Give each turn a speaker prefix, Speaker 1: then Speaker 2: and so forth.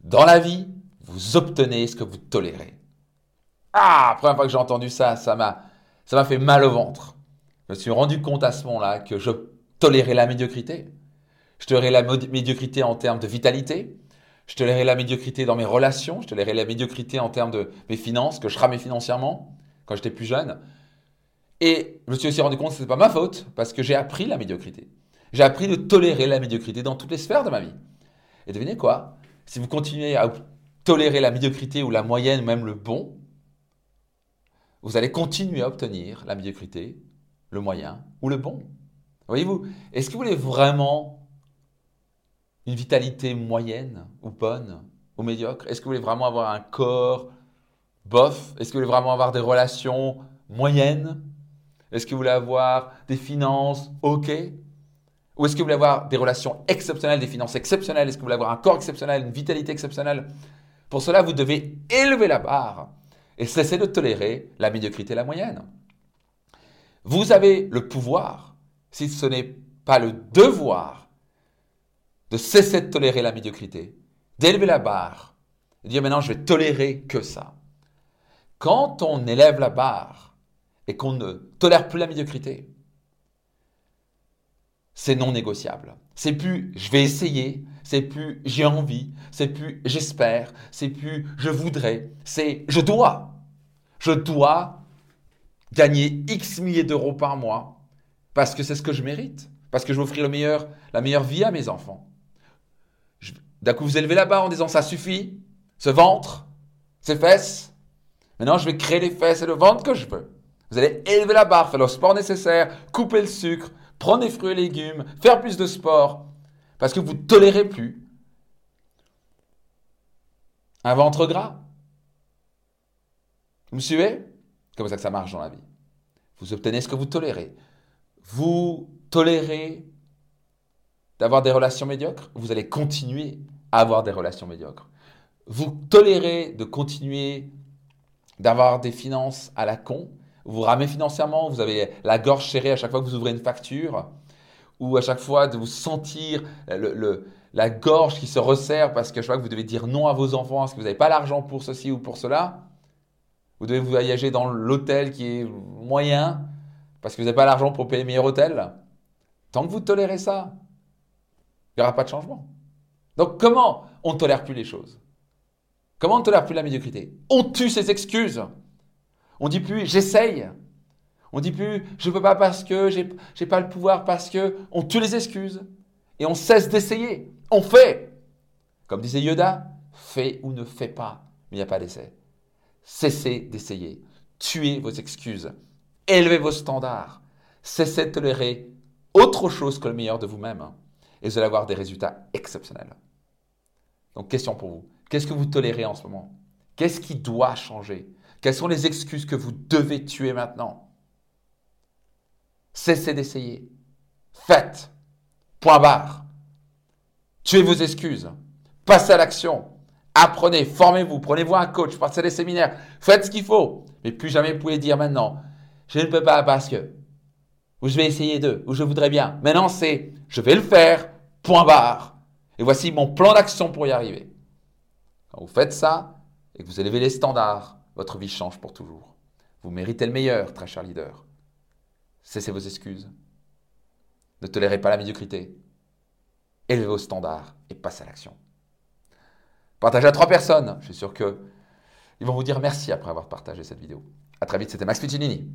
Speaker 1: Dans la vie, vous obtenez ce que vous tolérez. Ah, première fois que j'ai entendu ça, ça m'a, ça m'a fait mal au ventre. Je me suis rendu compte à ce moment-là que je tolérais la médiocrité. Je tolérais la médiocrité en termes de vitalité. Je tolérais la médiocrité dans mes relations. Je tolérais la médiocrité en termes de mes finances, que je ramais financièrement quand j'étais plus jeune. Et je me suis aussi rendu compte que ce n'était pas ma faute parce que j'ai appris la médiocrité. J'ai appris de tolérer la médiocrité dans toutes les sphères de ma vie. Et devinez quoi? Si vous continuez à tolérer la médiocrité ou la moyenne, ou même le bon, vous allez continuer à obtenir la médiocrité, le moyen ou le bon. Voyez-vous Est-ce que vous voulez vraiment une vitalité moyenne ou bonne ou médiocre? Est-ce que vous voulez vraiment avoir un corps bof? Est-ce que vous voulez vraiment avoir des relations moyennes? Est-ce que vous voulez avoir des finances OK? Ou est-ce que vous voulez avoir des relations exceptionnelles, des finances exceptionnelles? Est-ce que vous voulez avoir un corps exceptionnel, une vitalité exceptionnelle? Pour cela, vous devez élever la barre et cesser de tolérer la médiocrité et la moyenne. Vous avez le pouvoir, si ce n'est pas le devoir, de cesser de tolérer la médiocrité, d'élever la barre, de dire maintenant je vais tolérer que ça. Quand on élève la barre et qu'on ne tolère plus la médiocrité, c'est non négociable. C'est plus je vais essayer, c'est plus j'ai envie, c'est plus j'espère, c'est plus je voudrais, c'est je dois. Je dois gagner X milliers d'euros par mois parce que c'est ce que je mérite, parce que je veux offrir le meilleur, la meilleure vie à mes enfants. D'un coup, vous élevez la barre en disant ça suffit, ce ventre, ces fesses. Maintenant, je vais créer les fesses et le ventre que je veux. Vous allez élever la barre, faire le sport nécessaire, couper le sucre, prendre des fruits et légumes, faire plus de sport, parce que vous ne tolérez plus un ventre gras. Vous me suivez? Comme ça que ça marche dans la vie? Vous obtenez ce que vous tolérez. Vous tolérez d'avoir des relations médiocres, vous allez continuer à avoir des relations médiocres. Vous tolérez de continuer d'avoir des finances à la con, vous ramez financièrement, vous avez la gorge serrée à chaque fois que vous ouvrez une facture, ou à chaque fois de vous sentir le, la gorge qui se resserre parce que chaque fois que vous devez dire non à vos enfants parce que vous n'avez pas l'argent pour ceci ou pour cela? Vous devez vous voyager dans l'hôtel qui est moyen parce que vous n'avez pas l'argent pour payer le meilleur hôtel? Tant que vous tolérez ça, il n'y aura pas de changement. Donc comment on ne tolère plus les choses? Comment on ne tolère plus la médiocrité? On tue ses excuses. On dit plus j'essaye. On dit plus je ne peux pas parce que j'ai n'ai pas le pouvoir parce que on tue les excuses et on cesse d'essayer. On fait. Comme disait Yoda, fais ou ne fais pas, mais il n'y a pas d'essai. Cessez d'essayer. Tuez vos excuses. Élevez vos standards. Cessez de tolérer autre chose que le meilleur de vous-même. Et vous allez avoir des résultats exceptionnels. Donc, question pour vous. Qu'est-ce que vous tolérez en ce moment? Qu'est-ce qui doit changer? Quelles sont les excuses que vous devez tuer maintenant? Cessez d'essayer. Faites. Point barre. Tuez vos excuses. Passez à l'action. Apprenez, formez-vous, prenez-vous un coach, passez des séminaires, faites ce qu'il faut. Mais plus jamais vous pouvez dire maintenant, je ne peux pas parce que, ou je vais essayer de, ou je voudrais bien. Maintenant c'est, je vais le faire, point barre. Et voici mon plan d'action pour y arriver. Quand vous faites ça et que vous élevez les standards, votre vie change pour toujours. Vous méritez le meilleur, très cher leader. Cessez vos excuses. Ne tolérez pas la médiocrité. Élevez vos standards et passez à l'action. Partagez à trois personnes. Je suis sûr qu'ils vont vous dire merci après avoir partagé cette vidéo. A très vite, c'était Max Piccinini.